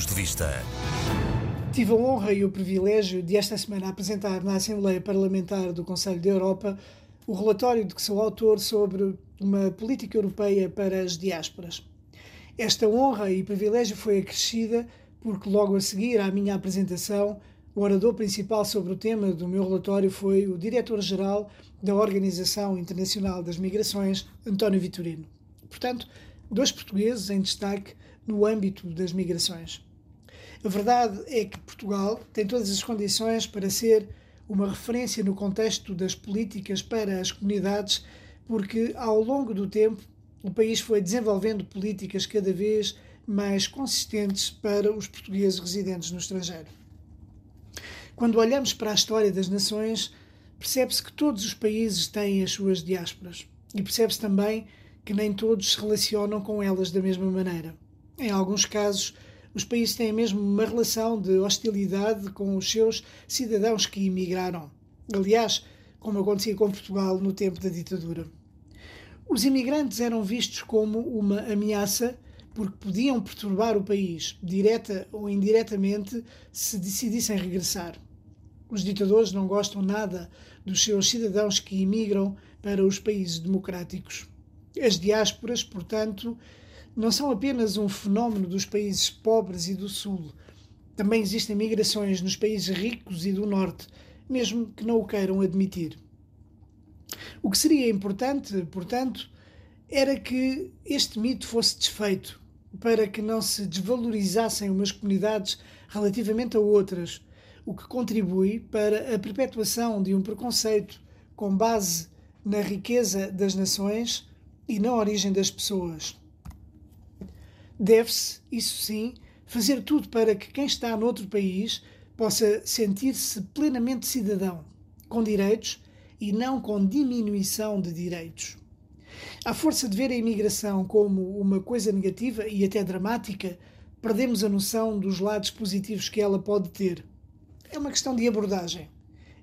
Pontos de Vista. Tive a honra e o privilégio de esta semana apresentar na Assembleia Parlamentar do Conselho da Europa o relatório de que sou autor sobre uma política europeia para as diásporas. Esta honra e privilégio foi acrescida porque, logo a seguir à minha apresentação, o orador principal sobre o tema do meu relatório foi o diretor-geral da Organização Internacional das Migrações, António Vitorino. Portanto, dois portugueses em destaque no âmbito das migrações. A verdade é que Portugal tem todas as condições para ser uma referência no contexto das políticas para as comunidades, porque ao longo do tempo o país foi desenvolvendo políticas cada vez mais consistentes para os portugueses residentes no estrangeiro. Quando olhamos para a história das nações, percebe-se que todos os países têm as suas diásporas e percebe-se também que nem todos se relacionam com elas da mesma maneira. Em alguns casos, os países têm mesmo uma relação de hostilidade com os seus cidadãos que imigraram. Aliás, como acontecia com Portugal no tempo da ditadura. Os imigrantes eram vistos como uma ameaça porque podiam perturbar o país, direta ou indiretamente, se decidissem regressar. Os ditadores não gostam nada dos seus cidadãos que imigram para os países democráticos. As diásporas, portanto, não são apenas um fenómeno dos países pobres e do Sul. Também existem migrações nos países ricos e do Norte, mesmo que não o queiram admitir. O que seria importante, portanto, era que este mito fosse desfeito, para que não se desvalorizassem umas comunidades relativamente a outras, o que contribui para a perpetuação de um preconceito com base na riqueza das nações e na origem das pessoas. Deve-se, isso sim, fazer tudo para que quem está noutro país possa sentir-se plenamente cidadão, com direitos e não com diminuição de direitos. À força de ver a imigração como uma coisa negativa e até dramática, perdemos a noção dos lados positivos que ela pode ter. É uma questão de abordagem.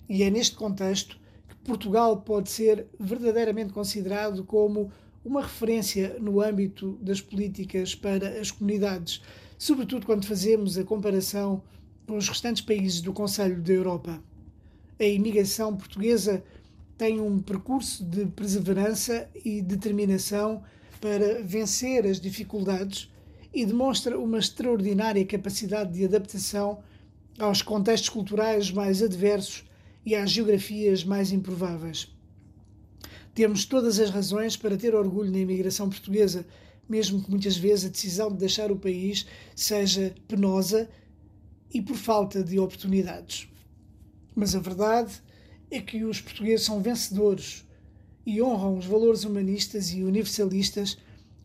E é neste contexto que Portugal pode ser verdadeiramente considerado como uma referência no âmbito das políticas para as comunidades, sobretudo quando fazemos a comparação com os restantes países do Conselho da Europa. A imigração portuguesa tem um percurso de perseverança e determinação para vencer as dificuldades e demonstra uma extraordinária capacidade de adaptação aos contextos culturais mais adversos e às geografias mais improváveis. Temos todas as razões para ter orgulho na imigração portuguesa, mesmo que muitas vezes a decisão de deixar o país seja penosa e por falta de oportunidades. Mas a verdade é que os portugueses são vencedores e honram os valores humanistas e universalistas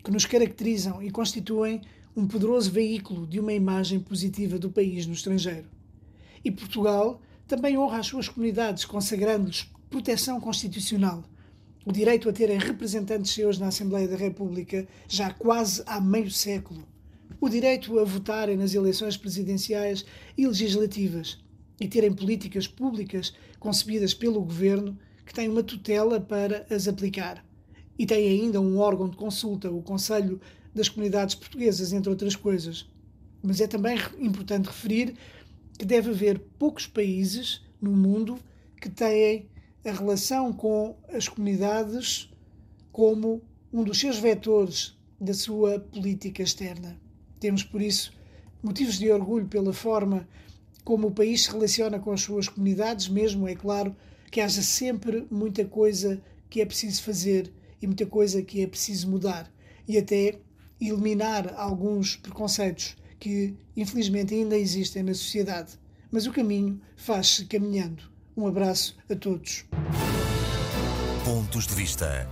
que nos caracterizam e constituem um poderoso veículo de uma imagem positiva do país no estrangeiro. E Portugal também honra as suas comunidades, consagrando-lhes proteção constitucional o direito a terem representantes seus na Assembleia da República já quase há meio século, o direito a votarem nas eleições presidenciais e legislativas e terem políticas públicas concebidas pelo governo que têm uma tutela para as aplicar. E tem ainda um órgão de consulta, o Conselho das Comunidades Portuguesas, entre outras coisas. Mas é também importante referir que deve haver poucos países no mundo que têm a relação com as comunidades como um dos seus vetores da sua política externa. Temos, por isso, motivos de orgulho pela forma como o país se relaciona com as suas comunidades, mesmo, é claro, que haja sempre muita coisa que é preciso fazer e muita coisa que é preciso mudar e até eliminar alguns preconceitos que, infelizmente, ainda existem na sociedade. Mas o caminho faz-se caminhando. Um abraço a todos. Pontos de Vista.